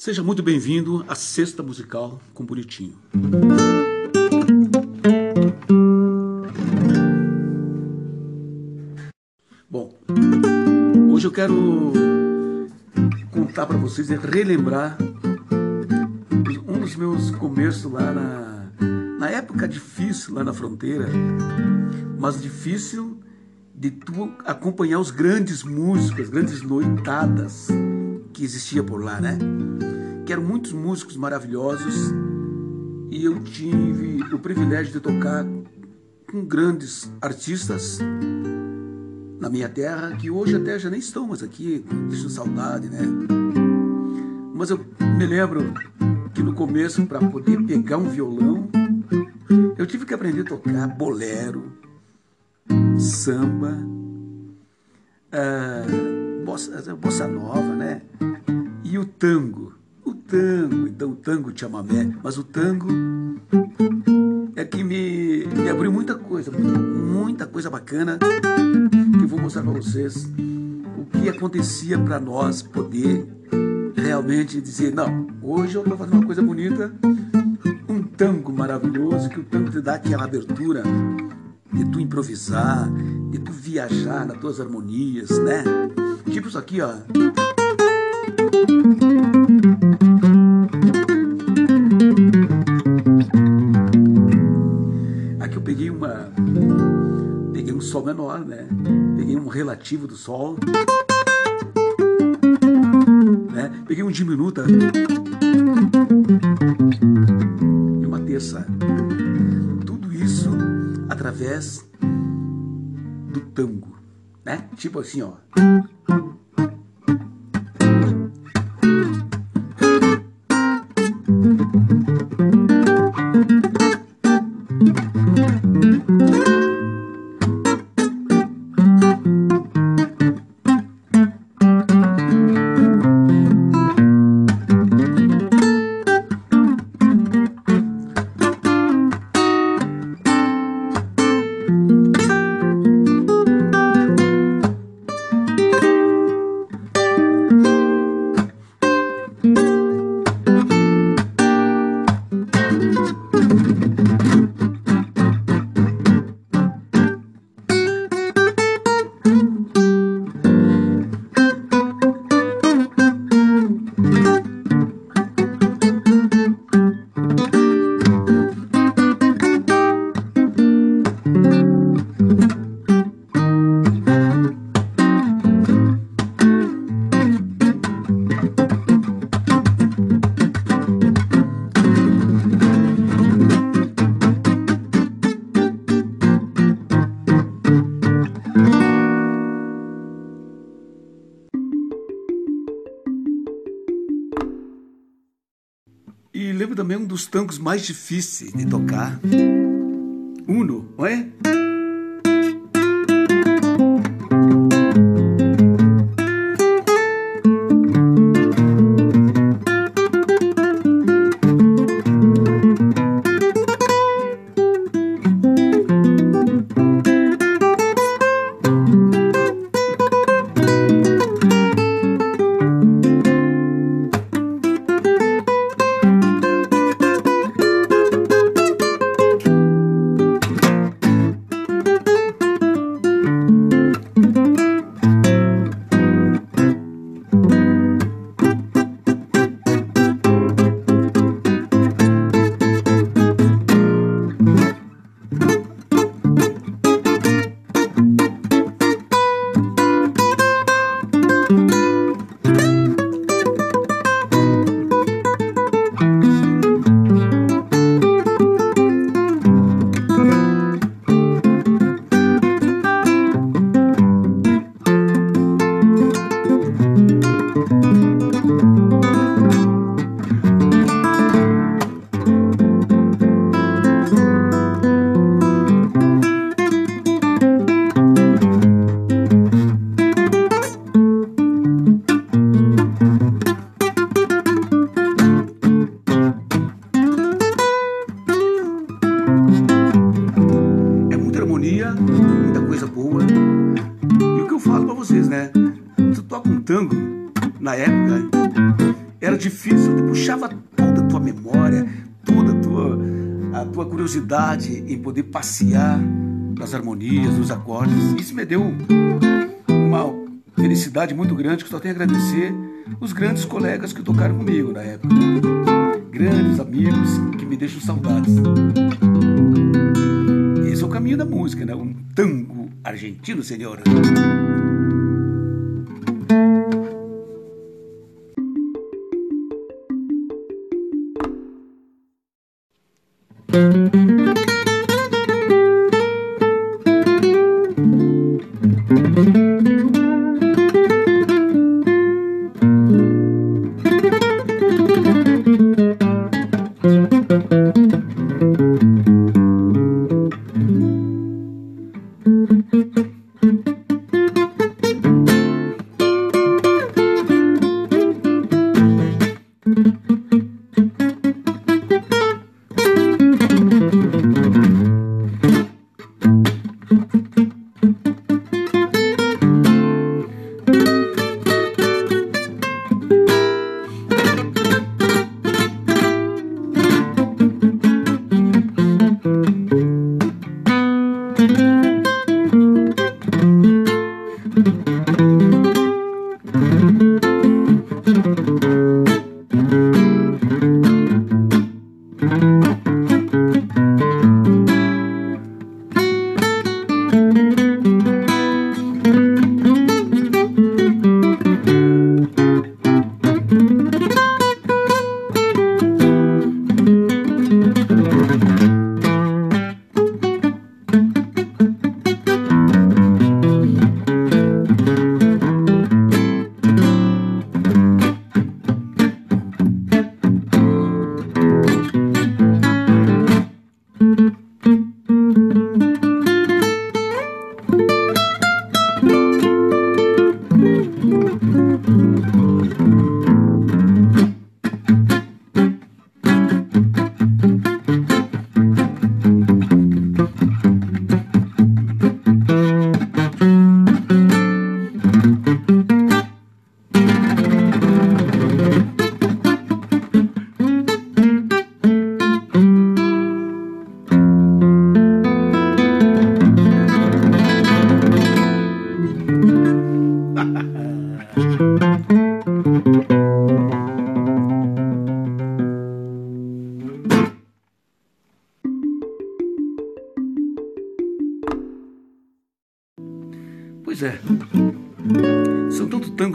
Seja muito bem-vindo à Sexta Musical com Bonitinho. Bom, hoje eu quero contar para vocês e relembrar um dos meus começos lá na, na época difícil lá na fronteira, mas difícil de tu acompanhar os grandes músicos, as grandes noitadas que existia por lá, né? Que eram muitos músicos maravilhosos e eu tive o privilégio de tocar com grandes artistas na minha terra que hoje até já nem estão mais aqui, deixo saudade, né? Mas eu me lembro que no começo, para poder pegar um violão, eu tive que aprender a tocar bolero, samba, uh, bossa, bossa nova, né? E o tango. Tango, então o tango chamamé, mas o tango é que me, me abriu muita coisa, muita coisa bacana que eu vou mostrar para vocês o que acontecia para nós poder realmente dizer, não, hoje eu estou fazendo uma coisa bonita, um tango maravilhoso, que o tango te dá aquela abertura de tu improvisar, de tu viajar nas tuas harmonias, né? Tipo isso aqui, ó. Sol menor, né? Peguei um relativo do sol. Né? Peguei um diminuta. E uma terça através do tango, né? Tipo assim, ó. Dos tangos mais difíceis de tocar. Uno, não é? Difícil, ele puxava toda a tua memória, toda a tua, a tua curiosidade em poder passear nas harmonias, nos acordes. Isso me deu uma felicidade muito grande que só tenho a agradecer os grandes colegas que tocaram comigo na época. Grandes amigos que me deixam saudades. Esse é o caminho da música, né? Um tango argentino,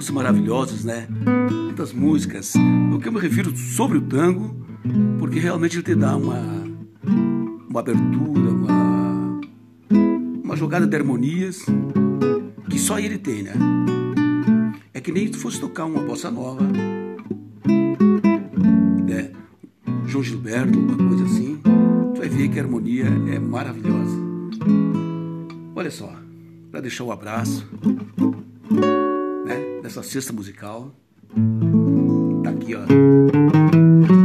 Tangos maravilhosos, né? Tantas músicas. O que eu me refiro sobre o tango, porque realmente ele te dá uma, uma abertura, uma, uma jogada de harmonias que só ele tem, né? É que nem se fosse tocar uma bossa nova, né? João Gilberto, uma coisa assim. Tu vai ver que a harmonia é maravilhosa. Olha só para deixar o abraço né, dessa cesta musical. Tá aqui, ó.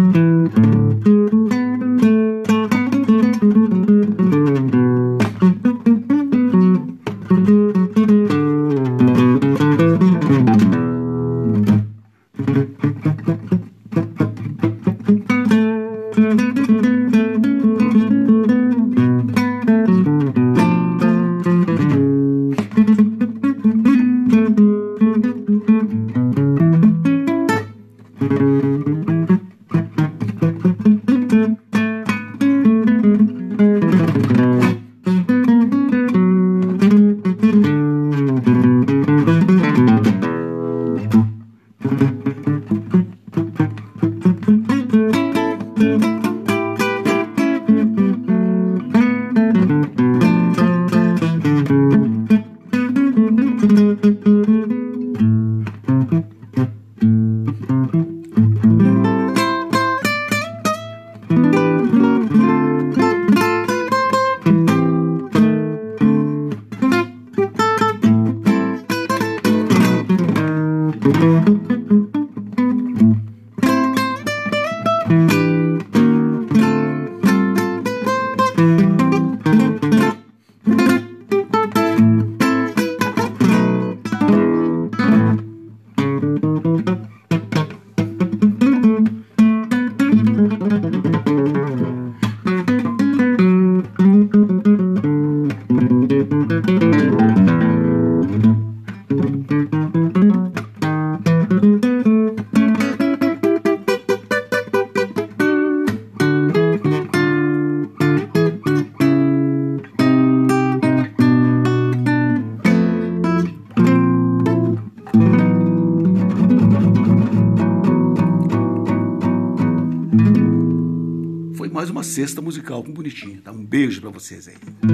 uma cesta musical com bonitinho. Tá? Um beijo para vocês aí.